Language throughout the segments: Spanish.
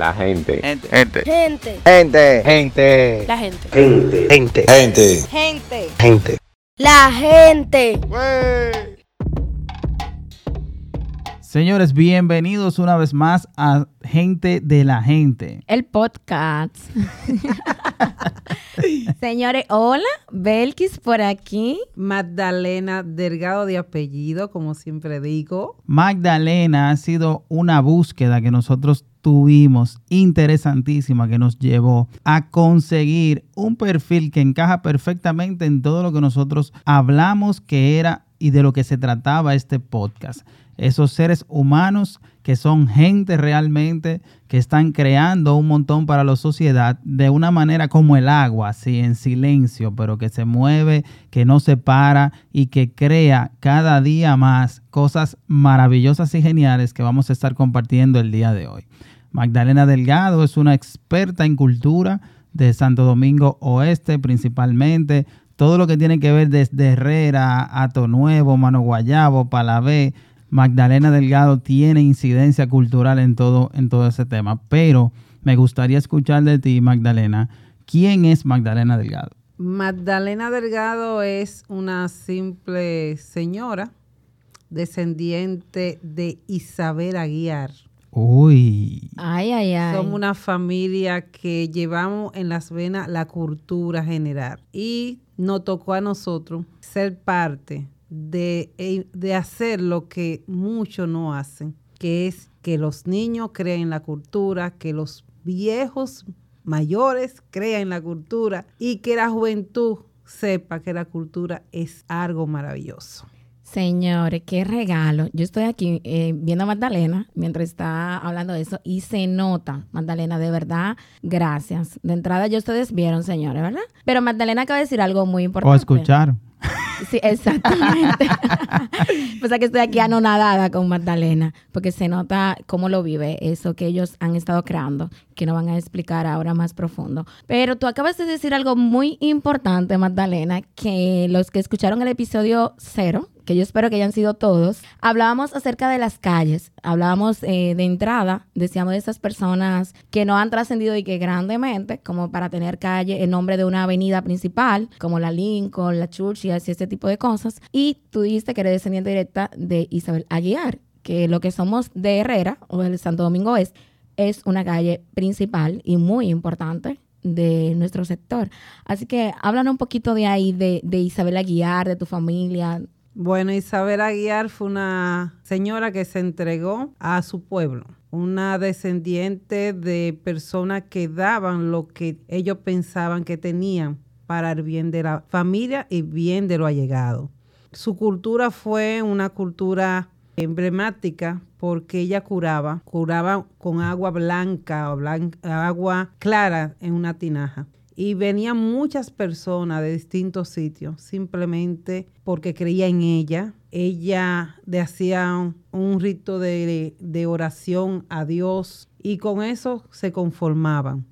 La gente. Gente. Gente. Gente. Gente. Gente. La gente. Gente. Gente. Gente. Gente. Gente. La gente. Señores, bienvenidos una vez más a Gente de la Gente. El podcast. Señores, hola, Belkis por aquí. Magdalena Delgado de apellido, como siempre digo. Magdalena ha sido una búsqueda que nosotros tuvimos interesantísima que nos llevó a conseguir un perfil que encaja perfectamente en todo lo que nosotros hablamos que era y de lo que se trataba este podcast. Esos seres humanos que son gente realmente, que están creando un montón para la sociedad de una manera como el agua, así en silencio, pero que se mueve, que no se para y que crea cada día más cosas maravillosas y geniales que vamos a estar compartiendo el día de hoy. Magdalena Delgado es una experta en cultura de Santo Domingo Oeste principalmente, todo lo que tiene que ver desde Herrera, Ato Nuevo, Mano Guayabo, Palabé, Magdalena Delgado tiene incidencia cultural en todo, en todo ese tema. Pero me gustaría escuchar de ti, Magdalena, ¿quién es Magdalena Delgado? Magdalena Delgado es una simple señora descendiente de Isabel Aguiar. Uy. Ay, ay, ay. Somos una familia que llevamos en las venas la cultura general y nos tocó a nosotros ser parte de, eh, de hacer lo que muchos no hacen, que es que los niños creen la cultura, que los viejos mayores crean la cultura y que la juventud sepa que la cultura es algo maravilloso. Señores, qué regalo. Yo estoy aquí eh, viendo a Magdalena mientras está hablando de eso y se nota, Magdalena, de verdad, gracias. De entrada, ya ustedes vieron, señores, ¿verdad? Pero Magdalena acaba de decir algo muy importante. O escucharon. Sí, exactamente. pues que estoy aquí anonadada con Magdalena, porque se nota cómo lo vive, eso que ellos han estado creando, que no van a explicar ahora más profundo. Pero tú acabas de decir algo muy importante, Magdalena, que los que escucharon el episodio cero, que yo espero que hayan sido todos, hablábamos acerca de las calles, hablábamos eh, de entrada, decíamos de esas personas que no han trascendido y que grandemente, como para tener calle en nombre de una avenida principal, como la Lincoln, la Churchill, así ese tipo de cosas. Y tú dijiste que eres descendiente directa de Isabel Aguiar, que lo que somos de Herrera o del Santo Domingo es, es una calle principal y muy importante de nuestro sector. Así que háblanos un poquito de ahí, de, de Isabel Aguiar, de tu familia, bueno, Isabel Aguiar fue una señora que se entregó a su pueblo, una descendiente de personas que daban lo que ellos pensaban que tenían para el bien de la familia y bien de lo allegado. Su cultura fue una cultura emblemática porque ella curaba, curaba con agua blanca o agua clara en una tinaja. Y venían muchas personas de distintos sitios simplemente porque creía en ella. Ella le hacía un rito de, de oración a Dios y con eso se conformaban.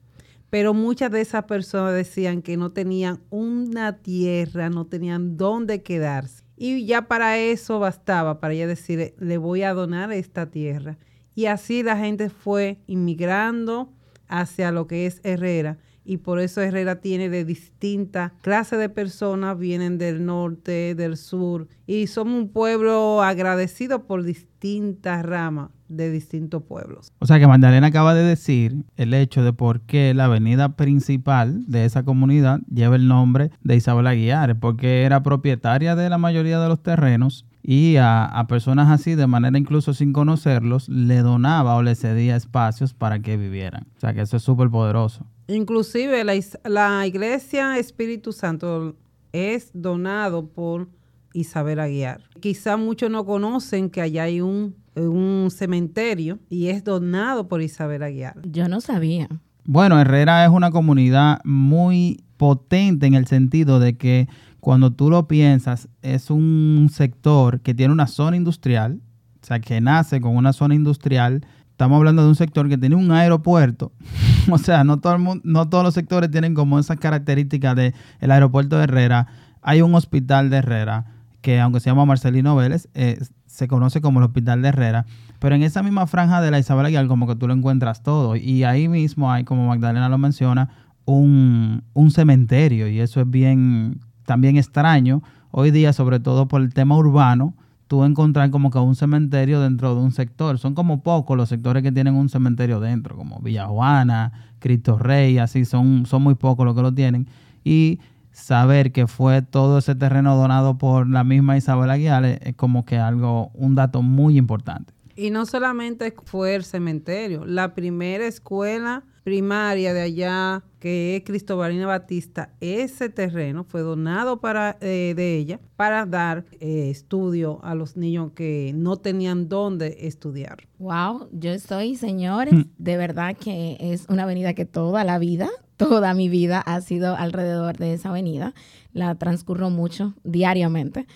Pero muchas de esas personas decían que no tenían una tierra, no tenían dónde quedarse. Y ya para eso bastaba, para ella decir, le voy a donar esta tierra. Y así la gente fue inmigrando hacia lo que es Herrera y por eso Herrera tiene de distintas clases de personas, vienen del norte, del sur, y somos un pueblo agradecido por distintas ramas de distintos pueblos. O sea que Magdalena acaba de decir el hecho de por qué la avenida principal de esa comunidad lleva el nombre de Isabel Aguiar, porque era propietaria de la mayoría de los terrenos y a, a, personas así, de manera incluso sin conocerlos, le donaba o le cedía espacios para que vivieran. O sea que eso es súper poderoso. Inclusive la, la, iglesia Espíritu Santo es donado por Isabel Aguiar. Quizá muchos no conocen que allá hay un, un cementerio y es donado por Isabel Aguiar. Yo no sabía. Bueno, Herrera es una comunidad muy potente en el sentido de que cuando tú lo piensas, es un sector que tiene una zona industrial, o sea, que nace con una zona industrial Estamos hablando de un sector que tiene un aeropuerto. o sea, no, todo el mundo, no todos los sectores tienen como esas características del el aeropuerto de Herrera. Hay un hospital de Herrera que, aunque se llama Marcelino Vélez, eh, se conoce como el hospital de Herrera. Pero en esa misma franja de la Isabel Aguilar, como que tú lo encuentras todo. Y ahí mismo hay, como Magdalena lo menciona, un, un cementerio. Y eso es bien, también extraño. Hoy día, sobre todo por el tema urbano, tú encontrar como que un cementerio dentro de un sector. Son como pocos los sectores que tienen un cementerio dentro, como Villa Juana, Cristo Rey, así, son, son muy pocos los que lo tienen. Y saber que fue todo ese terreno donado por la misma Isabel Aguilar es como que algo, un dato muy importante. Y no solamente fue el cementerio, la primera escuela primaria de allá, que es Cristobalina Batista, ese terreno fue donado para eh, de ella para dar eh, estudio a los niños que no tenían dónde estudiar. Wow, yo estoy, señores, mm. de verdad que es una avenida que toda la vida, toda mi vida ha sido alrededor de esa avenida. La transcurro mucho, diariamente,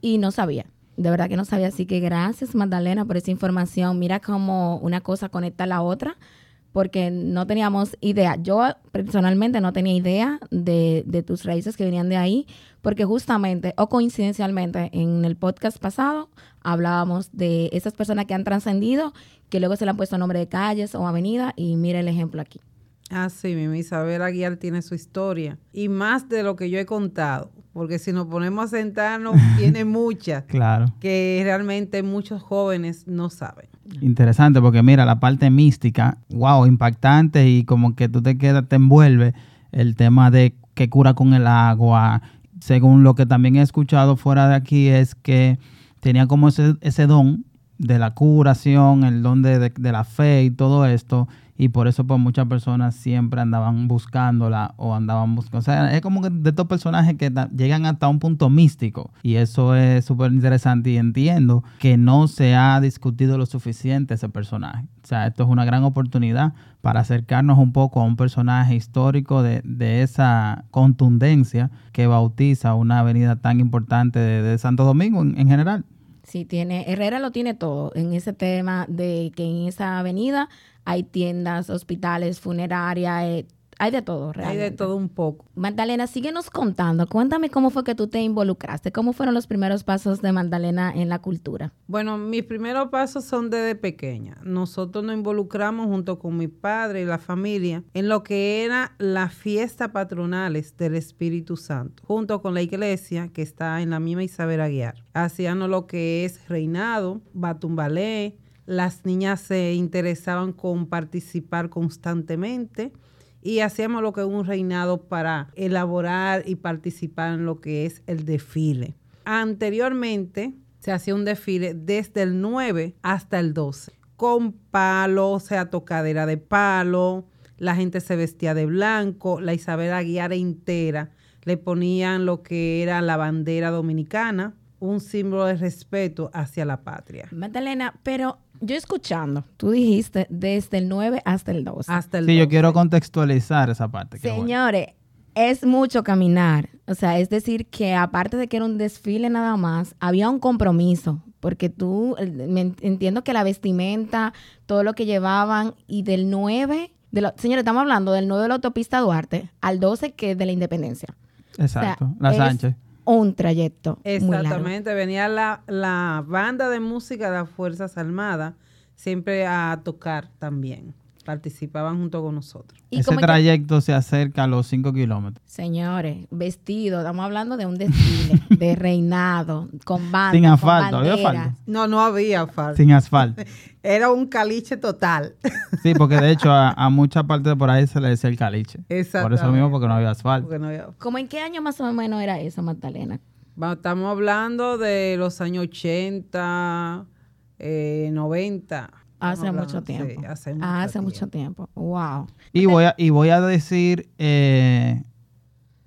y no sabía de verdad que no sabía. Así que gracias, Magdalena, por esa información. Mira cómo una cosa conecta a la otra, porque no teníamos idea. Yo personalmente no tenía idea de, de, tus raíces que venían de ahí, porque justamente o coincidencialmente en el podcast pasado hablábamos de esas personas que han trascendido, que luego se le han puesto nombre de calles o avenida, y mira el ejemplo aquí. Ah, sí, mi Isabel Aguiar tiene su historia. Y más de lo que yo he contado porque si nos ponemos a sentarnos, tiene muchas claro. que realmente muchos jóvenes no saben. Interesante, porque mira, la parte mística, wow, impactante y como que tú te quedas, te envuelve el tema de que cura con el agua. Según lo que también he escuchado fuera de aquí, es que tenía como ese, ese don de la curación, el don de la fe y todo esto y por eso pues muchas personas siempre andaban buscándola o andaban buscando. O sea, es como que de estos personajes que llegan hasta un punto místico y eso es súper interesante y entiendo que no se ha discutido lo suficiente ese personaje. O sea, esto es una gran oportunidad para acercarnos un poco a un personaje histórico de, de esa contundencia que bautiza una avenida tan importante de, Santo Domingo en general. Sí, tiene, Herrera lo tiene todo en ese tema de que en esa avenida hay tiendas, hospitales, funeraria, eh, hay de todo, realmente. Hay de todo un poco. Magdalena, síguenos contando. Cuéntame cómo fue que tú te involucraste. ¿Cómo fueron los primeros pasos de Magdalena en la cultura? Bueno, mis primeros pasos son desde pequeña. Nosotros nos involucramos junto con mi padre y la familia en lo que era las fiestas patronales del Espíritu Santo, junto con la iglesia que está en la misma Isabel Aguiar. Hacíamos lo que es reinado, batumbalé, las niñas se interesaban con participar constantemente y hacíamos lo que es un reinado para elaborar y participar en lo que es el desfile. Anteriormente se hacía un desfile desde el 9 hasta el 12, con palo, o sea, tocadera de palo, la gente se vestía de blanco, la Isabel Aguiar entera le ponían lo que era la bandera dominicana, un símbolo de respeto hacia la patria. Magdalena, pero yo escuchando, tú dijiste desde el 9 hasta el 12. Hasta el sí, yo quiero contextualizar esa parte. Señores, es mucho caminar. O sea, es decir, que aparte de que era un desfile nada más, había un compromiso. Porque tú, entiendo que la vestimenta, todo lo que llevaban, y del 9, de señores, estamos hablando del 9 de la autopista Duarte al 12 que es de la independencia. Exacto, la Sánchez un trayecto. Exactamente, venía la, la banda de música de las Fuerzas Armadas siempre a tocar también participaban junto con nosotros. Ese trayecto se acerca a los 5 kilómetros. Señores, vestido, estamos hablando de un desfile, de reinado, con banda, Sin asfalto, ¿había asfalto? No, no había asfalto. Sin asfalto. Era un caliche total. Sí, porque de hecho a, muchas partes de por ahí se le decía el caliche. Exacto. Por eso mismo, porque no había asfalto. ¿Cómo en qué año más o menos era eso, Magdalena? estamos hablando de los años 80, eh, 90 Hace mucho tiempo. hace mucho, hace mucho tiempo. Wow. Y voy a, y voy a decir, eh,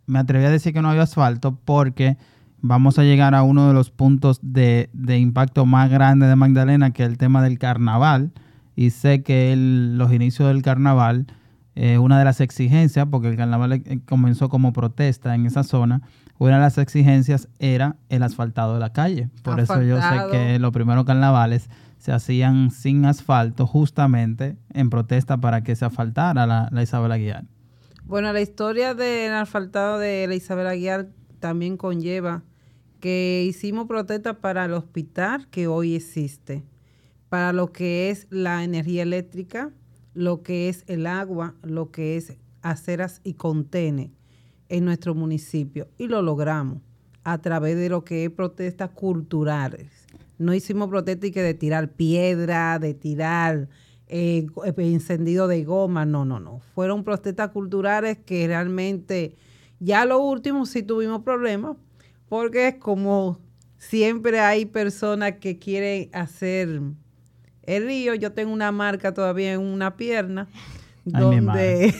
me atreví a decir que no había asfalto porque vamos a llegar a uno de los puntos de, impacto más grande de Magdalena, que es el tema del carnaval. Y sé que los inicios del carnaval, eh, una de las exigencias, porque el carnaval eh, comenzó como protesta en esa zona, una de las exigencias era el asfaltado de la calle. Por eso yo sé que los primeros carnavales se hacían sin asfalto justamente en protesta para que se asfaltara la, Isabel Aguiar. Bueno, la historia del asfaltado de la Isabel Aguiar también conlleva que hicimos protesta para el hospital que hoy existe. para lo que es la energía eléctrica, lo que es el agua, lo que es aceras y contene en nuestro municipio. Y lo logramos a través de lo que es protestas culturales. No hicimos protestas que de tirar piedra, de tirar eh, encendido de goma, no, no, no. Fueron protestas culturales que realmente ya lo último sí tuvimos problemas, porque es como siempre hay personas que quieren hacer el río. Yo tengo una marca todavía en una pierna. donde,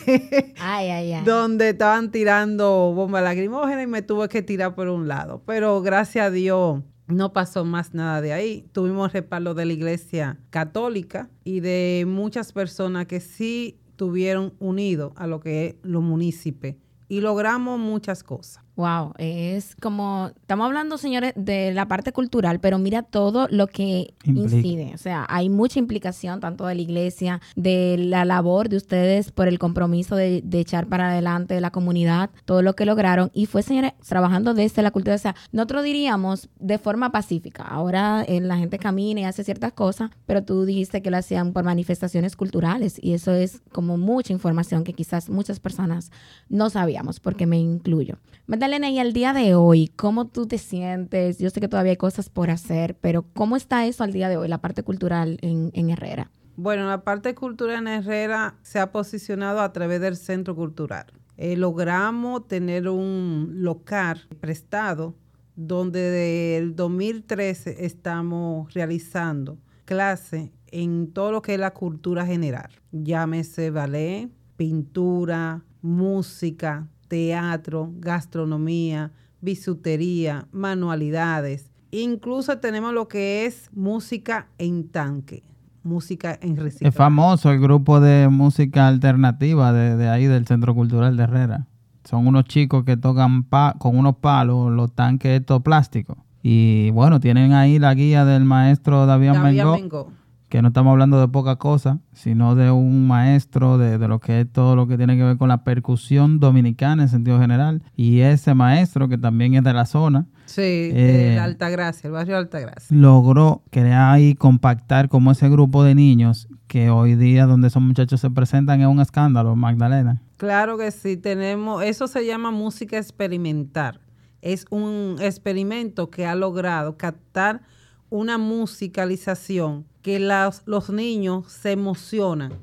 donde estaban tirando bombas lacrimógenas y me tuve que tirar por un lado. Pero gracias a Dios no pasó más nada de ahí. Tuvimos respaldo de la iglesia católica y de muchas personas que sí tuvieron unido a lo que es los municipios y logramos muchas cosas. Wow, es como, estamos hablando, señores, de la parte cultural, pero mira todo lo que incide. O sea, hay mucha implicación tanto de la iglesia, de la labor de ustedes por el compromiso de, echar para adelante la comunidad, todo lo que lograron. Y fue, señores, trabajando desde la cultura. O sea, nosotros diríamos de forma pacífica. Ahora eh, la gente camina y hace ciertas cosas, pero tú dijiste que lo hacían por manifestaciones culturales. Y eso es como mucha información que quizás muchas personas no sabíamos, porque me incluyo. Elena, y al día de hoy, ¿cómo tú te sientes? Yo sé que todavía hay cosas por hacer, pero ¿cómo está eso al día de hoy, la parte cultural en, Herrera? Bueno, la parte cultural en Herrera se ha posicionado a través del centro cultural. Eh, logramos tener un local prestado donde desde el 2013 estamos realizando clases en todo lo que es la cultura general. Llámese ballet, pintura, música, teatro, gastronomía, bisutería, manualidades. Incluso tenemos lo que es música en tanque, música en reciclaje. Es famoso el grupo de música alternativa de, ahí del Centro Cultural de Herrera. Son unos chicos que tocan con unos palos los tanques estos plásticos. Y bueno, tienen ahí la guía del maestro David, David Mengo que no estamos hablando de poca cosa, sino de un maestro de, lo que es todo lo que tiene que ver con la percusión dominicana en sentido general. Y ese maestro, que también es de la zona. Sí, de eh, Altagracia, el barrio Altagracia. Logró crear y compactar como ese grupo de niños que hoy día donde esos muchachos se presentan es un escándalo, Magdalena. Claro que sí, tenemos, eso se llama música experimental. Es un experimento que ha logrado captar una musicalización que los niños se emocionan.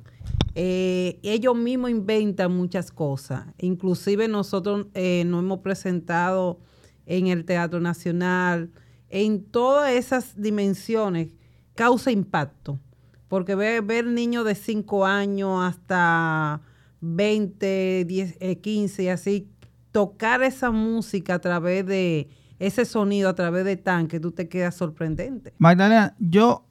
Eh, ellos mismos inventan muchas cosas. Inclusive nosotros eh, nos hemos presentado en el Teatro Nacional, en todas esas dimensiones, causa impacto. Porque ver, ver niños de 5 años hasta 20, 10, 15 y así, tocar esa música a través de ese sonido, a través de tanque, tú te quedas sorprendente. Magdalena, yo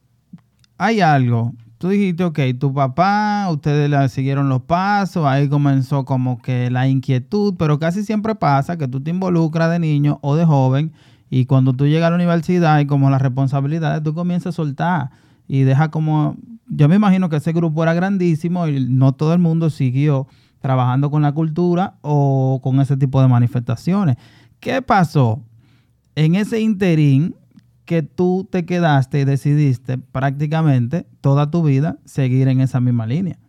hay algo. Tú dijiste, ok, tu papá, ustedes siguieron los pasos, ahí comenzó como que la inquietud, pero casi siempre pasa que tú te involucras de niño o de joven y cuando tú llegas a la universidad y como las responsabilidades, tú comienzas a soltar y deja como, yo me imagino que ese grupo era grandísimo y no todo el mundo siguió trabajando con la cultura o con ese tipo de manifestaciones. ¿Qué pasó? En ese interín, que tú te quedaste y decidiste prácticamente toda tu vida seguir en esa misma línea?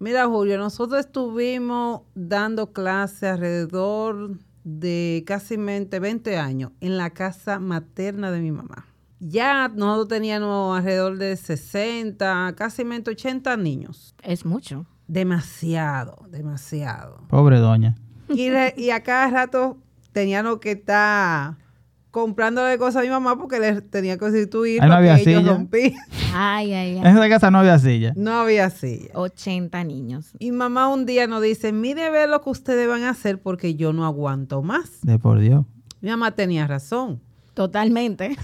Mira, Julio, nosotros estuvimos dando clases alrededor de casi 20 años en la casa materna de mi mamá. Ya nosotros teníamos alrededor de 60, casi 80 niños. Es mucho. Demasiado, demasiado. Pobre doña. Y, y a cada rato teníamos que estar comprándole cosas a mi mamá porque le tenía que sustituir Ahí no había silla. Ay, ay, ay. En esa casa no había silla. No había silla. 80 niños. Y mamá un día nos dice, mire ver lo que ustedes van a hacer porque yo no aguanto más. De por Dios. Mi mamá tenía razón. Totalmente.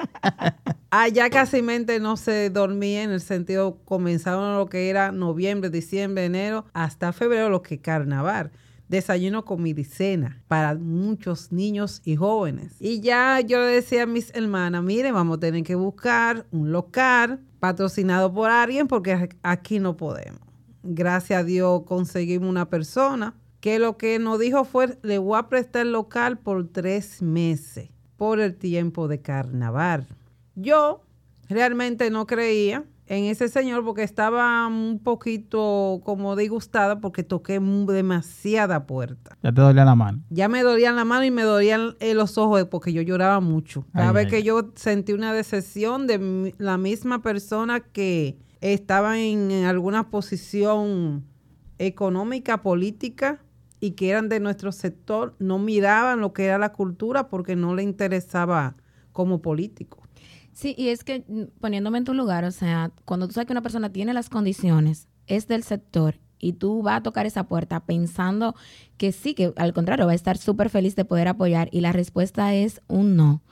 Allá casi no se dormía en el sentido, comenzaron lo que era noviembre, diciembre, enero, hasta febrero, lo que carnaval desayuno, comida y cena para muchos niños y jóvenes. Y ya yo le decía a mis hermanas, mire, vamos a tener que buscar un local patrocinado por alguien porque aquí no podemos. Gracias a Dios conseguimos una persona que lo que nos dijo fue, le voy a prestar el local por tres meses, por el tiempo de carnaval. Yo realmente no creía en ese señor porque estaba un poquito como disgustada porque toqué demasiada puerta. Ya te dolía la mano. Ya me dolían la mano y me dolían eh, los ojos porque yo lloraba mucho. Cada Ay, vez ay, que yo sentí una decepción de la misma persona que estaba en alguna posición económica, política y que eran de nuestro sector, no miraban lo que era la cultura porque no le interesaba como político. Sí, y es que mm, poniéndome en tu lugar, o sea, cuando tú sabes que una persona tiene las condiciones, es del sector y tú vas a tocar esa puerta pensando que sí, que al contrario, va a estar súper feliz de poder apoyar y la respuesta es un no.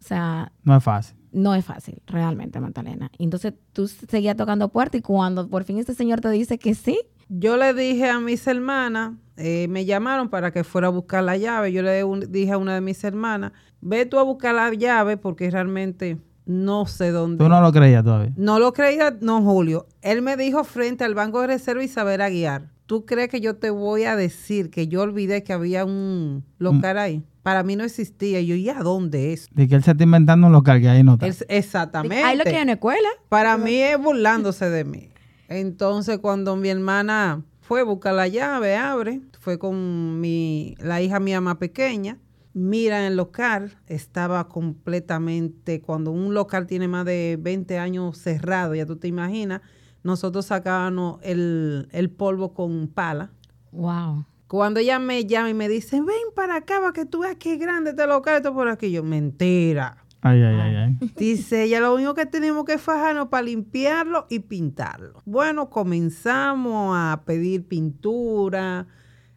O sea, No es fácil. no es fácil, realmente, Magdalena. Entonces tú seguías tocando puerta y cuando por fin este señor te dice que sí, Yo le dije a mis hermanas, eh, me llamaron para que fuera a buscar la llave. Yo le un- dije a una de mis hermanas, ve tú a buscar la llave porque realmente no sé dónde. Tú no lo creías todavía. No lo creía, no, Julio. Él me dijo frente al Banco de Reserva y saber a guiar. ¿Tú crees que yo te voy a decir que yo olvidé que había un local ahí? Para mí no existía. Y yo, ¿y a dónde es? De que él se está inventando un local que ahí no está. Él- exactamente. hay lo que hay en la escuela. Para mí es burlándose de mí. Entonces, cuando mi hermana fue a buscar la llave, abre, fue con mi, la hija mía más pequeña, mira el local, estaba completamente, cuando un local tiene más de 20 años cerrado, ya tú te imaginas, nosotros sacábamos el, el polvo con pala. Wow. Cuando ella me llama y me dice, ven para acá para que tú veas qué grande este local, esto por aquí, yo, mentira. Ay, ay, ay, ay. Dice ella, lo único que tenemos que fajarnos para limpiarlo y pintarlo. Bueno, comenzamos a pedir pintura,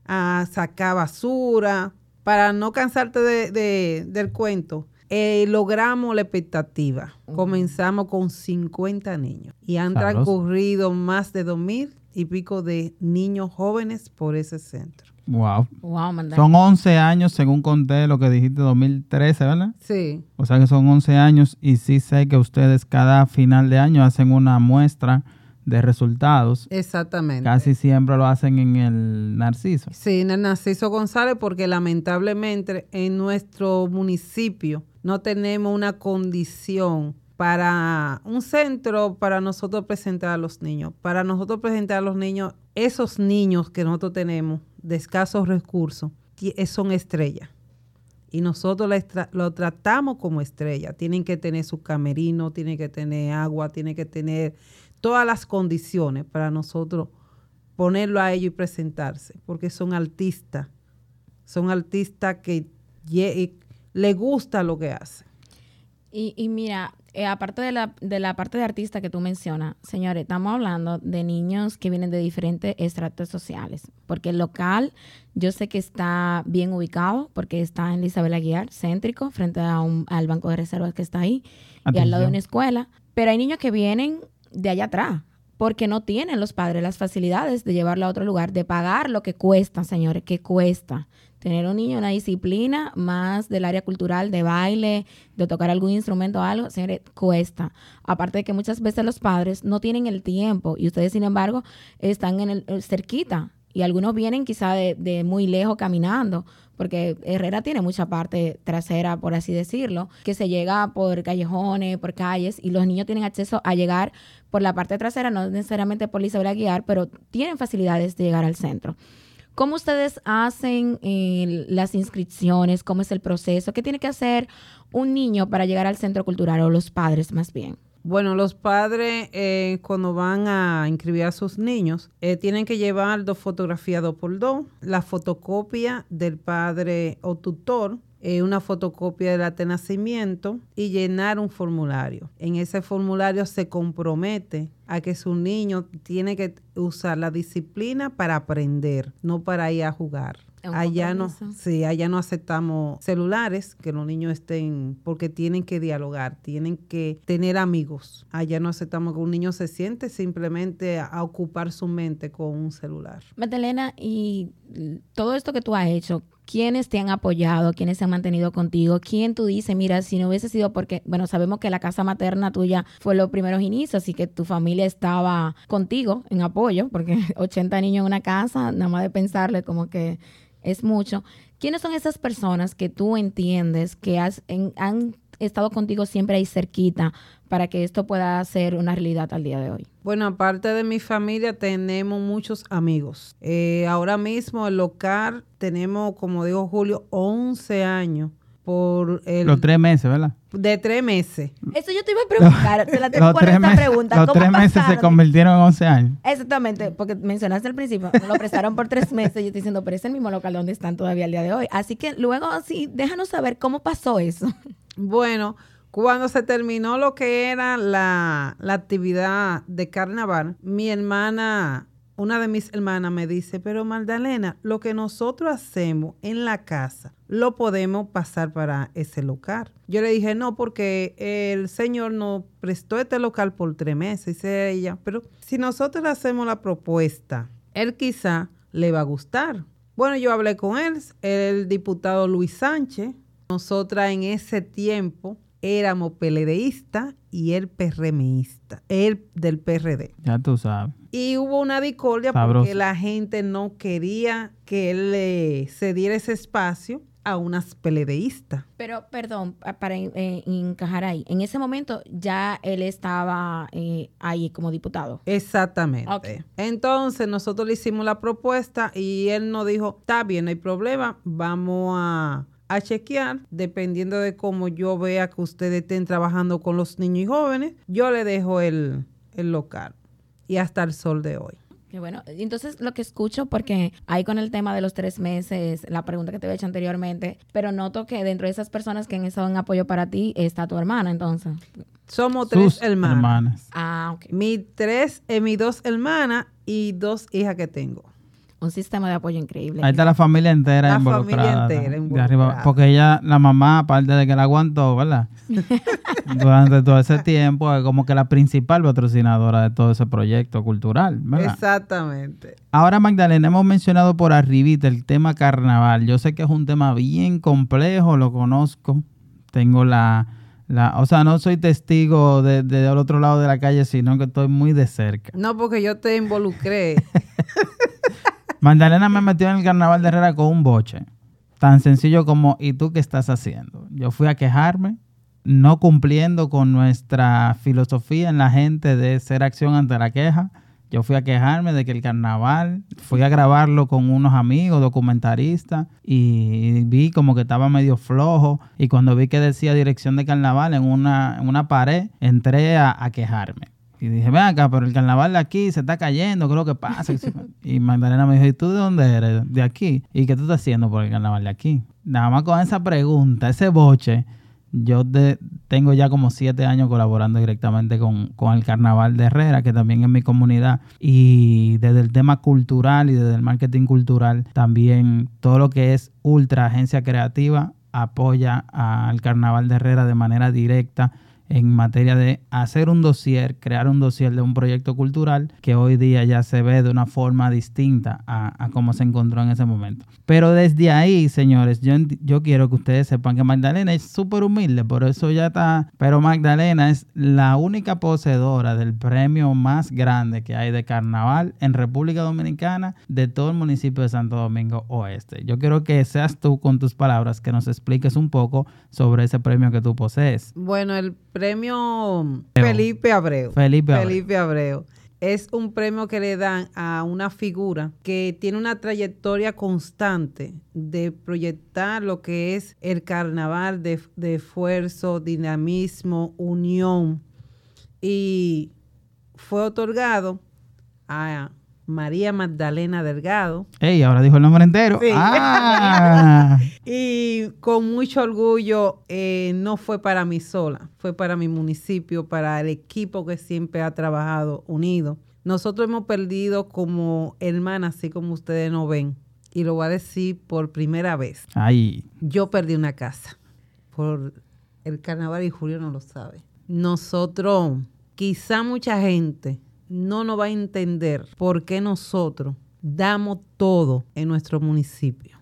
a sacar basura. Para no cansarte de- de- del cuento, eh, logramos la expectativa. Comenzamos con 50 niños y han Sabroso. transcurrido más de dos mil y pico de niños jóvenes por ese centro. Wow. Wow. Son 11 años, según conté lo que dijiste, 2013, ¿verdad? Sí, O sea que son 11 años y sí sé que ustedes cada final de año hacen una muestra de resultados. exactamente. Casi siempre lo hacen en el Narciso. Sí, en el Narciso González, porque lamentablemente en nuestro municipio no tenemos una condición para un centro para nosotros presentar a los niños. Para nosotros presentar a los niños, esos niños que nosotros tenemos de escasos recursos, eh, son estrellas. Y nosotros lo tratamos como estrella. Tienen que tener su camerino, tienen que tener agua, tienen que tener todas las condiciones para nosotros ponerlo a ellos y presentarse, porque son artistas. Son artistas que le gusta lo que hacen. Y, y mira, eh, aparte de la, de la parte de artista que tú mencionas, señores, estamos hablando de niños que vienen de diferentes estratos sociales, porque el local yo sé que está bien ubicado, porque está en Isabel Aguiar, céntrico, frente a un- al banco de reservas que está ahí, y al lado de una escuela, pero hay niños que vienen de allá atrás, porque no tienen los padres las facilidades de llevarlo a otro lugar, de pagar lo que cuesta, señores, que cuesta. Tener un niño, una disciplina más del área cultural, de baile, de tocar algún instrumento o algo, señores, cuesta. Aparte de que muchas veces los padres no tienen el tiempo y ustedes, sin embargo, están en el, cerquita. Y algunos vienen quizá de, de muy lejos caminando, porque Herrera tiene mucha parte trasera, por así decirlo, que se llega por callejones, por calles, y los niños tienen acceso a llegar por la parte trasera, no necesariamente por la Isabel Aguiar, pero tienen facilidades de llegar al centro. ¿Cómo ustedes hacen eh, las inscripciones? ¿Cómo es el proceso? ¿Qué tiene que hacer un niño para llegar al centro cultural o los padres más bien? Bueno, los padres eh, cuando van a inscribir a sus niños eh, tienen que llevar dos fotografías dos por dos, la fotocopia del padre o tutor, eh, una fotocopia del acta de nacimiento y llenar un formulario. En ese formulario se compromete a que su niño tiene que usar la disciplina para aprender, no para ir a jugar. Allá no, sí, allá no aceptamos celulares, que los niños estén, porque tienen que dialogar, tienen que tener amigos. Allá no aceptamos que un niño se siente simplemente a, a ocupar su mente con un celular. Magdalena, y todo esto que tú has hecho, ¿quiénes te han apoyado? ¿Quiénes se han mantenido contigo? ¿Quién tú dices, mira, si no hubiese sido porque, bueno, sabemos que la casa materna tuya fue los primeros inicios, así que tu familia estaba contigo en apoyo, porque 80 niños en una casa, nada más de pensarle como que es mucho. ¿Quiénes son esas personas que tú entiendes que has- en- han estado contigo siempre ahí cerquita para que esto pueda ser una realidad al día de hoy? Bueno, aparte de mi familia, tenemos muchos amigos. Eh, ahora mismo el local tenemos, como dijo Julio, 11 años por el... Los tres meses, ¿verdad? De tres meses. Eso yo te iba a preguntar, te la tengo Los por tres esta meses, pregunta. los ¿Cómo tres meses se convirtieron en 11 años. Exactamente, porque mencionaste al principio, lo prestaron por tres meses. Yo estoy diciendo, pero es el mismo local donde están todavía al día de hoy. Así que luego, sí, déjanos saber cómo pasó eso. Bueno, cuando se terminó lo que era la, la actividad de carnaval, mi hermana, una de mis hermanas me dice, pero Magdalena, lo que nosotros hacemos en la casa, lo podemos pasar para ese local. Yo le dije, no, porque el señor nos prestó este local por tres meses, dice ella, pero si nosotros le hacemos la propuesta, él quizá le va a gustar. Bueno, yo hablé con él, el diputado Luis Sánchez, nosotras en ese tiempo éramos peledeístas y él PRMista, él del PRD. Ya tú sabes. Y hubo una discordia Sabroso. porque la gente no quería que él le cediera ese espacio a unas peledeístas. Pero, perdón, pa- para eh, encajar ahí, en ese momento ya él estaba eh, ahí como diputado. Exactamente. Entonces nosotros le hicimos la propuesta y él nos dijo, está bien, no hay problema, vamos a, a chequear, dependiendo de cómo yo vea que ustedes estén trabajando con los niños y jóvenes, yo le dejo el, el local. Y hasta el sol de hoy. Qué bueno. Entonces, lo que escucho, porque ahí con el tema de los tres meses, la pregunta que te había hecho anteriormente, pero noto que dentro de esas personas que han estado en apoyo para ti está tu hermana, entonces. Somos tres Sus hermanas. hermanas. Ah, ok. Mi tres, eh, mis dos hermanas y dos hijas que tengo. Un sistema de apoyo increíble. Ahí está la familia entera La involucrada. familia entera de involucrada. arriba, porque ella, la mamá, aparte de que la aguantó, ¿verdad? Durante todo ese tiempo, es como que la principal patrocinadora de todo ese proyecto cultural, ¿verdad? Exactamente. Ahora, Magdalena, hemos mencionado por arribita el tema carnaval. Yo sé que es un tema bien complejo, lo conozco. Tengo la, la o sea, no soy testigo de, de- del otro lado de la calle, sino que estoy muy de cerca. No, porque yo te involucré. Magdalena me metió en el carnaval de Herrera con un boche. Tan sencillo como, ¿y tú qué estás haciendo? Yo fui a quejarme, no cumpliendo con nuestra filosofía en la gente de ser acción ante la queja. Yo fui a quejarme de que el carnaval, fui a grabarlo con unos amigos documentaristas y vi como que estaba medio flojo. Y cuando vi que decía dirección de carnaval en una, en una pared, entré a, a quejarme. Y dije, ven acá, pero el carnaval de aquí se está cayendo, ¿qué es lo que pasa? Y Magdalena me dijo, ¿y tú de dónde eres? De aquí. ¿Y qué tú estás haciendo por el carnaval de aquí? Nada más con esa pregunta, ese boche, yo de- tengo ya como siete años colaborando directamente con, con el carnaval de Herrera, que también es mi comunidad. Y desde el tema cultural y desde el marketing cultural, también todo lo que es ultra agencia creativa apoya al carnaval de Herrera de manera directa en materia de hacer un dossier, crear un dossier de un proyecto cultural que hoy día ya se ve de una forma distinta a, cómo se encontró en ese momento. Pero desde ahí, señores, yo, yo quiero que ustedes sepan que Magdalena es súper humilde, por eso ya está, pero Magdalena es la única poseedora del premio más grande que hay de carnaval en República Dominicana de todo el municipio de Santo Domingo Oeste. Yo quiero que seas tú con tus palabras que nos expliques un poco sobre ese premio que tú posees. Bueno, el premio Felipe Abreu. Felipe Abreu. Felipe Abreu. Es un premio que le dan a una figura que tiene una trayectoria constante de proyectar lo que es el carnaval de, de esfuerzo, dinamismo, unión. Y fue otorgado a María Magdalena Delgado, Ey, ahora dijo el nombre entero. Sí. Ah. Y con mucho orgullo, eh, no fue para mí sola, fue para mi municipio, para el equipo que siempre ha trabajado unido. Nosotros hemos perdido como hermanas, así como ustedes no ven, y lo voy a decir por primera vez. Ay, Yo perdí una casa por el carnaval y Julio no lo sabe. Nosotros, quizá mucha gente no nos va a entender por qué nosotros damos todo en nuestro municipio.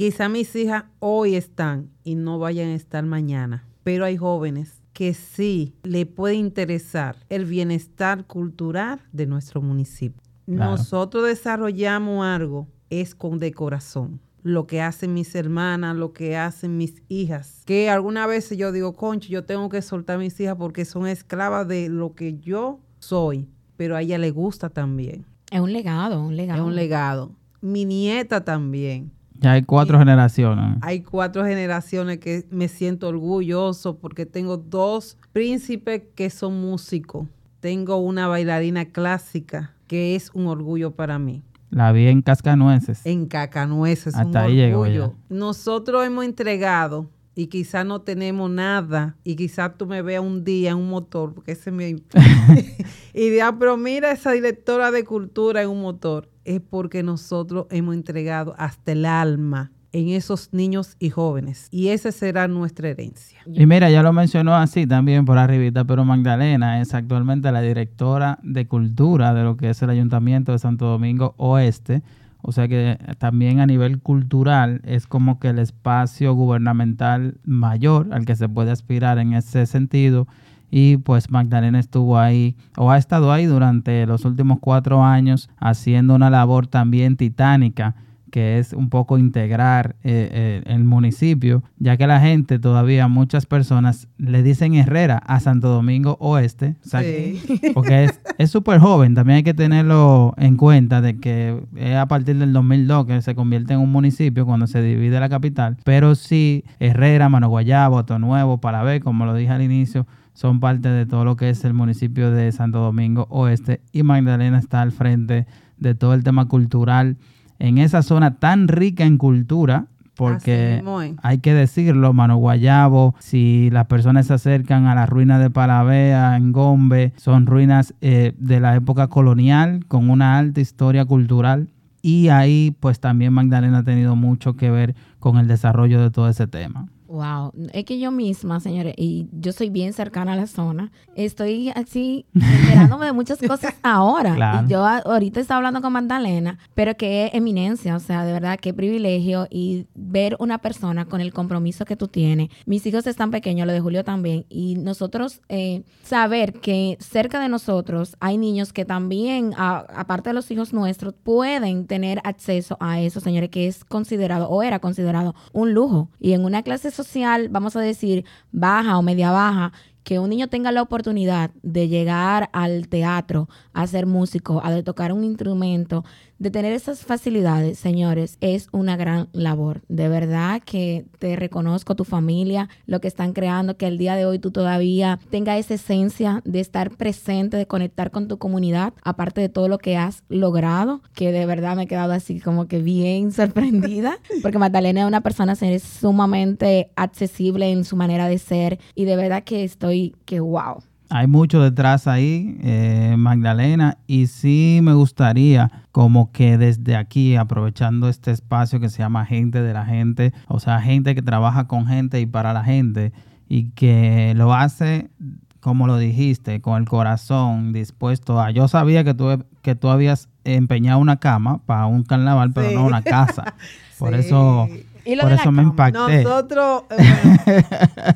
Quizá mis hijas hoy están y no vayan a estar mañana, pero hay jóvenes que sí le puede interesar el bienestar cultural de nuestro municipio. Claro. Nosotros desarrollamos algo, es con de corazón. lo que hacen mis hermanas, lo que hacen mis hijas. Que alguna vez yo digo, concho, yo tengo que soltar a mis hijas porque son esclavas de lo que yo soy, pero a ella le gusta también. Es un legado, un legado. Es un legado. Mi nieta también. Ya hay cuatro generaciones. Hay cuatro generaciones que me siento orgulloso porque tengo dos príncipes que son músicos. Tengo una bailarina clásica que es un orgullo para mí. La vi en Cascanueces. En Cacanueces, Hasta un ahí llegó orgullo. Nosotros hemos entregado y quizás no tenemos nada y quizás tú me veas un día en un motor, porque ese me... y diga, pero mira esa directora de cultura en un motor. Es porque nosotros hemos entregado hasta el alma en esos niños y jóvenes. Y esa será nuestra herencia. Y mira, ya lo mencionó así también por arribita, pero Magdalena es actualmente la directora de cultura de lo que es el Ayuntamiento de Santo Domingo Oeste. O sea que también a nivel cultural es como que el espacio gubernamental mayor al que se puede aspirar en ese sentido. Y pues Magdalena estuvo ahí o ha estado ahí durante los últimos cuatro años haciendo una labor también titánica que es un poco integrar eh, eh, el municipio, ya que la gente todavía, muchas personas le dicen Herrera a Santo Domingo Oeste, o sea, Sí. porque es súper joven, también hay que tenerlo en cuenta de que es a partir del 2002 que se convierte en un municipio cuando se divide la capital, pero sí Herrera, Mano Guayabo, Nuevo, Parabé, como lo dije al inicio, son parte de todo lo que es el municipio de Santo Domingo Oeste y Magdalena está al frente de todo el tema cultural en esa zona tan rica en cultura, porque hay que decirlo, Mano Guayabo, si las personas se acercan a las ruinas de Palavea, en Gombe, son ruinas eh, de la época colonial con una alta historia cultural y ahí pues también Magdalena ha tenido mucho que ver con el desarrollo de todo ese tema. Wow, es que yo misma, señores, y yo soy bien cercana a la zona, estoy así enterándome de muchas cosas ahora. Claro. Y yo ahorita estaba hablando con Magdalena, pero qué eminencia, o sea, de verdad, qué privilegio y ver una persona con el compromiso que tú tienes. Mis hijos están pequeños, lo de Julio también, y nosotros eh, saber que cerca de nosotros hay niños que también, aparte de los hijos nuestros, pueden tener acceso a eso, señores, que es considerado o era considerado un lujo. Y en una clase social, vamos a decir, baja o media baja, que un niño tenga la oportunidad de llegar al teatro, a ser músico, a de tocar un instrumento, de tener esas facilidades, señores, es una gran labor. De verdad que te reconozco tu familia, lo que están creando, que el día de hoy tú todavía tenga esa esencia de estar presente, de conectar con tu comunidad, aparte de todo lo que has logrado, que de verdad me he quedado así como que bien sorprendida, porque Magdalena es una persona señores, sumamente accesible en su manera de ser y de verdad que estoy que wow. Hay mucho detrás ahí, eh, Magdalena, y sí me gustaría como que desde aquí, aprovechando este espacio que se llama Gente de la Gente, o sea, gente que trabaja con gente y para la gente, y que lo hace, como lo dijiste, con el corazón dispuesto a... Yo sabía que tú, que tú habías empeñado una cama para un carnaval, pero Sí. no una casa. Por Sí. eso, Y lo por de la eso me impacté. Nosotros, eh,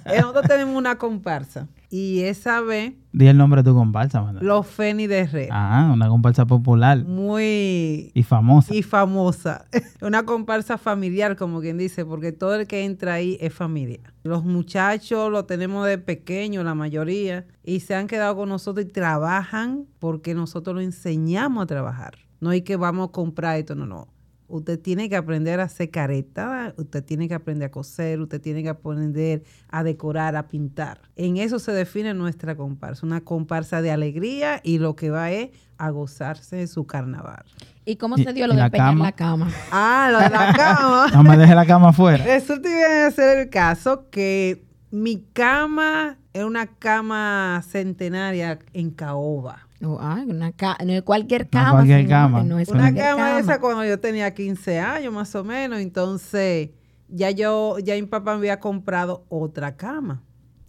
bueno, nosotros tenemos una comparsa y esa vez Di el nombre de tu comparsa, Magdalena. los Feni de Herrera, Ah, una comparsa popular muy y famosa. y famosa, una comparsa familiar como quien dice, porque todo el que entra ahí es familia. Los muchachos lo tenemos de pequeño, la mayoría, y se han quedado con nosotros y trabajan porque nosotros lo enseñamos a trabajar. No hay que vamos a comprar esto, no, no. Usted tiene que aprender a hacer careta, usted tiene que aprender a coser, usted tiene que aprender a decorar, a pintar. En eso se define nuestra comparsa, una comparsa de alegría y lo que va es a gozarse de su carnaval. ¿Y cómo ¿Y- se dio lo de la empeñar cama? la cama? Ah, lo de la cama. No me deje la cama afuera. Resulta a ser el caso que mi cama es una cama centenaria en caoba. Oh, ay, una ca- no es cualquier No cama. cualquier cama. no es Una cualquier cama esa cuando yo tenía 15 años más o menos, entonces ya yo, ya mi papá me había comprado otra cama.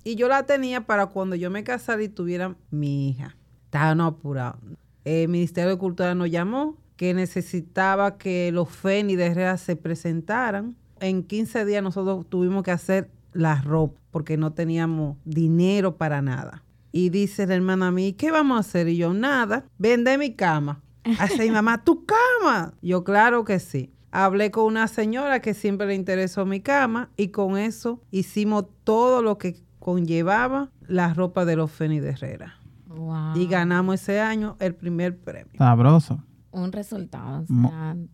Y yo la tenía para cuando yo me casara y tuviera mi hija. Estaba no apurado. El Ministerio de Cultura nos llamó que necesitaba que los FENI de Herrera se presentaran. En 15 días nosotros tuvimos que hacer la ropa porque no teníamos dinero para nada. Y dice la hermana a mí, ¿qué vamos a hacer? Y yo, nada, vende mi cama. Hace mi mamá, ¿tu cama? Yo, claro que sí. hablé con una señora que siempre le interesó mi cama y con eso hicimos todo lo que conllevaba la ropa de los Feni de Herrera. Wow. Y ganamos ese año el primer premio. Sabroso. Un resultado. O Mo- sea, de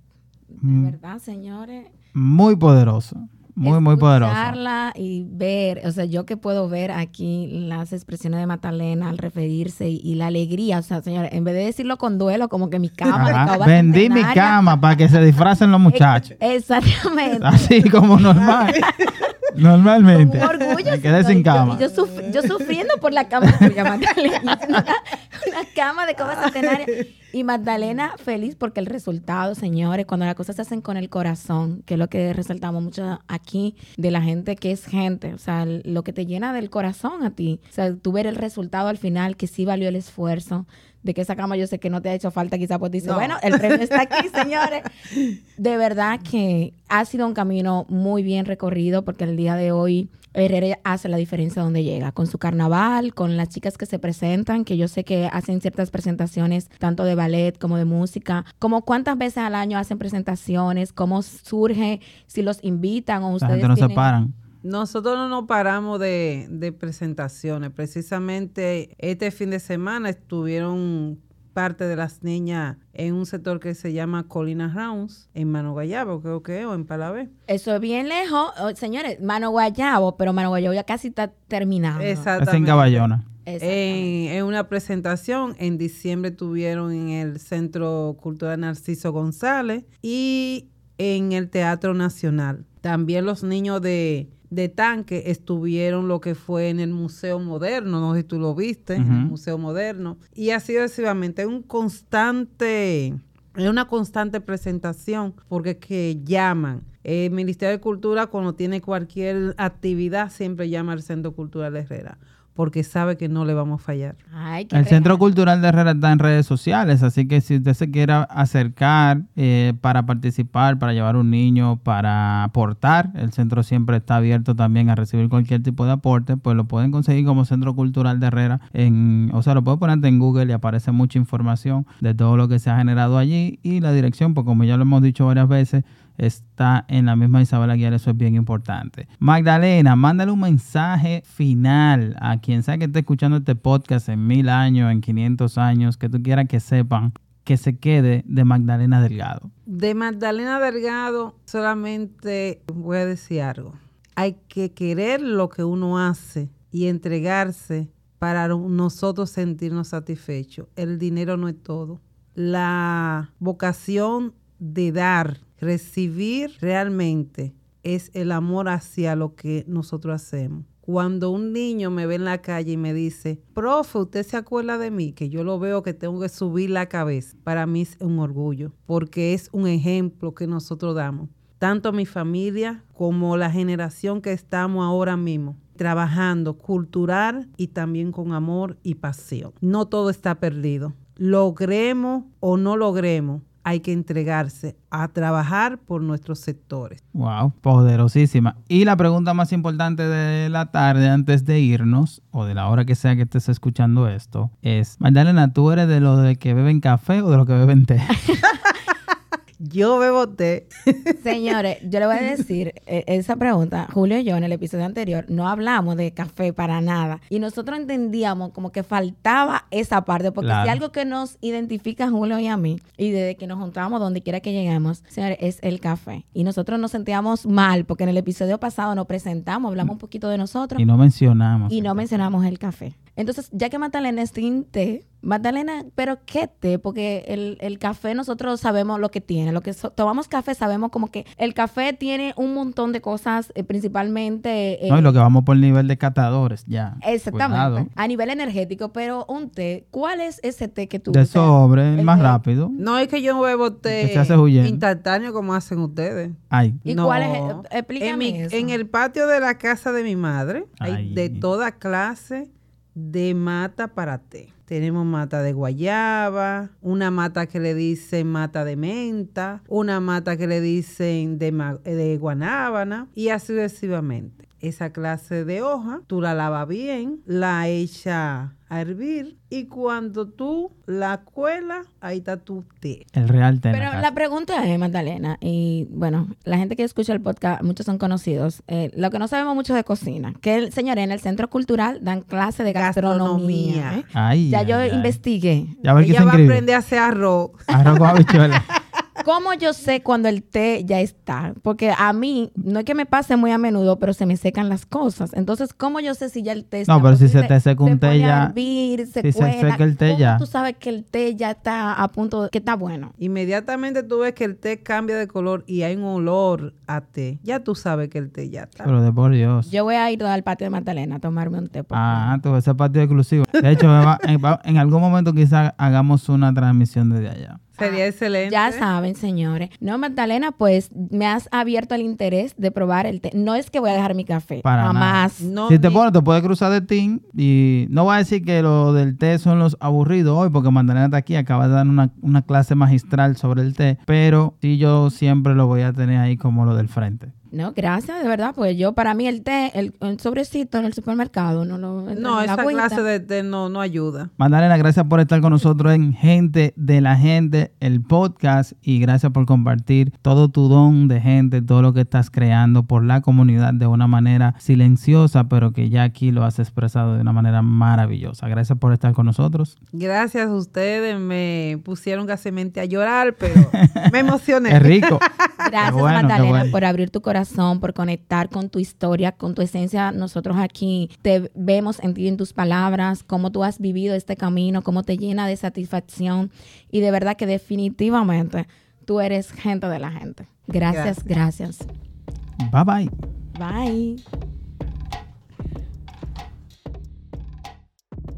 Mm. verdad, señores. Muy poderoso. Muy, muy poderoso. Escucharla y ver, o sea, yo que puedo ver aquí las expresiones de Magdalena al referirse y, y la alegría, o sea, señores, en vez de decirlo con duelo, como que mi cama caoba Vendí mi cama para que se disfracen los muchachos. Exactamente. Así como normal. Normalmente. Orgullo. Sin señor. cama. Yo, suf- yo sufriendo por la cama tuya, Magdalena. Una, una cama de cama centenaria. Y Magdalena feliz porque el resultado, señores, cuando las cosas se hacen con el corazón, que es lo que resaltamos mucho aquí de la gente que es gente, o sea, lo que te llena del corazón a ti. O sea, tú ver el resultado al final, que sí valió el esfuerzo. De que esa cama yo sé que no te ha hecho falta, quizá pues dice, No. bueno, el premio está aquí, señores. De verdad que ha sido un camino muy bien recorrido porque el día de hoy Herrera hace la diferencia donde llega, con su carnaval, con las chicas que se presentan, que yo sé que hacen ciertas presentaciones tanto de ballet como de música, como cuántas veces al año hacen presentaciones, cómo surge, si los invitan o La ustedes gente no se paran. Nosotros no nos paramos de, de presentaciones. Precisamente este fin de semana estuvieron parte de las niñas en un sector que se llama Colina Rounds, en Mano Guayabo, creo que, o en Palabé. Eso es bien lejos, Oh, señores, Mano Guayabo, pero Mano Guayabo ya casi está terminado. Es en Exactamente. Caballona. Exactamente. En, en una presentación en diciembre tuvieron en el Centro Cultural Narciso González y en el Teatro Nacional. También los niños de, de Tanque estuvieron lo que fue en el Museo Moderno, no sé si tú lo viste, en el. Museo Moderno. Y así sucesivamente, es un constante, es una constante presentación porque es que llaman. El Ministerio de Cultura cuando tiene cualquier actividad siempre llama al Centro Cultural Herrera porque sabe que no le vamos a fallar. Ay, qué El Centro. Cultural de Herrera está en redes sociales, así que si usted se quiera acercar eh, para participar, para llevar un niño, para aportar, el centro siempre está abierto también a recibir cualquier tipo de aporte, pues lo pueden conseguir como Centro Cultural de Herrera. En, o sea, lo pueden poner en Google y aparece mucha información de todo lo que se ha generado allí y la dirección, pues como ya lo hemos dicho varias veces, está en la misma Isabel Aguiar, eso es bien importante. Magdalena, mándale un mensaje final a quien sea que esté escuchando este podcast en mil años, en 500 años, que tú quieras que sepan que se quede de Magdalena Delgado. De Magdalena Delgado solamente voy a decir algo. Hay que querer lo que uno hace y entregarse para nosotros sentirnos satisfechos. El dinero no es todo. La vocación de dar, recibir realmente es el amor hacia lo que nosotros hacemos. Cuando un niño me ve en la calle y me dice, profe, ¿usted se acuerda de mí? Que yo lo veo que tengo que subir la cabeza. Para mí es un orgullo, porque es un ejemplo que nosotros damos. Tanto mi familia como la generación que estamos ahora mismo trabajando cultural y también con amor y pasión. No todo está perdido. Logremos o no logremos, hay que entregarse a trabajar por nuestros sectores. Wow, poderosísima. Y la pregunta más importante de la tarde antes de irnos, o de la hora que sea que estés escuchando esto, es, Magdalena, ¿tú eres de los de que beben café o de los que beben té? Yo bebo té. Señores, yo le voy a decir eh, esa pregunta. Julio y yo en el episodio anterior no hablamos de café para nada. Y nosotros entendíamos como que faltaba esa parte. Porque Claro. si algo que nos identifica a Julio y a mí, y desde que nos juntamos donde quiera que lleguemos, señores, es el café. Y nosotros nos sentíamos mal porque en el episodio pasado nos presentamos, hablamos un poquito de nosotros Y no mencionamos. y no mencionamos el café. Entonces, ya que Magdalena es team té, Magdalena, ¿pero qué té? Porque el, el café nosotros sabemos lo que tiene. Lo que so- tomamos café sabemos como que el café tiene un montón de cosas, eh, principalmente... eh, No, y lo que vamos por nivel de catadores, ya. Exactamente. Cuidado. A nivel energético, pero un té, ¿cuál es ese té que tú De usas? sobre, el el más té. rápido. No es que yo no bebo té Que se hace huyendo. instantáneo como hacen ustedes. Ay, ¿Y No. cuál es? Explícame en, mi- eso. en el patio de la casa de mi madre hay Ay. de toda clase de mata para té. Tenemos mata de guayaba, una mata que le dicen mata de menta, una mata que le dicen de, guanábana y así sucesivamente. Esa clase de hoja, tú la lavas bien, la echa a hervir y cuando tú la cuelas, ahí está tu té. El real té. Pero la pregunta es, Magdalena, y bueno, la gente que escucha el podcast, muchos son conocidos. eh, lo que no sabemos mucho de cocina, que, el, señores, en el Centro Cultural dan clase de gastronomía. Gastronomía. ¿eh? Ay, Ya ay, yo ay. investigué. Ya Ella va a aprender a hacer arroz. Arroz con habichuela. ¿Cómo yo sé cuando el té ya está? Porque a mí, no es que me pase muy a menudo, pero se me secan las cosas. Entonces, ¿cómo yo sé si ya el té está? No, pero si se te seca un té ya- hervir, se si se seca el té ¿Cómo ya? tú sabes que el té ya está a punto, de, que está bueno? Inmediatamente tú ves que el té cambia de color y hay un olor a té. Ya tú sabes que el té ya está. Pero de por Dios. Yo voy a ir al patio de Magdalena a tomarme un té. Ah, tú, ese partido exclusivo. De hecho, va- en, va- en algún momento quizá hagamos una transmisión desde allá. Sería excelente. Ya saben, señores. No, Magdalena, pues me has abierto el interés de probar el té. No es que voy a dejar mi café. Para jamás. No, si te pones, te puedes cruzar de team y no voy a decir que lo del té son los aburridos hoy, porque Magdalena está aquí, acaba de dar una, una clase magistral sobre el té, pero sí yo siempre lo voy a tener ahí como lo del frente. No, gracias, de verdad. Pues yo, para mí, el té, el, el sobrecito en el supermercado, no lo. No, esa clase de té no, no ayuda. Magdalena, gracias por estar con nosotros en Gente de la Gente, el podcast, y gracias por compartir todo tu don de gente, todo lo que estás creando por la comunidad de una manera silenciosa, pero que ya aquí lo has expresado de una manera maravillosa. Gracias por estar con nosotros. Gracias a ustedes. Me pusieron gasemente a llorar, pero me emocioné. Es rico. Gracias, bueno, Magdalena, bueno. por abrir tu corazón, por conectar con tu historia, con tu esencia. Nosotros aquí te vemos en ti, en tus palabras, cómo tú has vivido este camino, cómo te llena de satisfacción. Y de verdad que definitivamente tú eres gente de la gente. Gracias, gracias. Bye bye. Bye.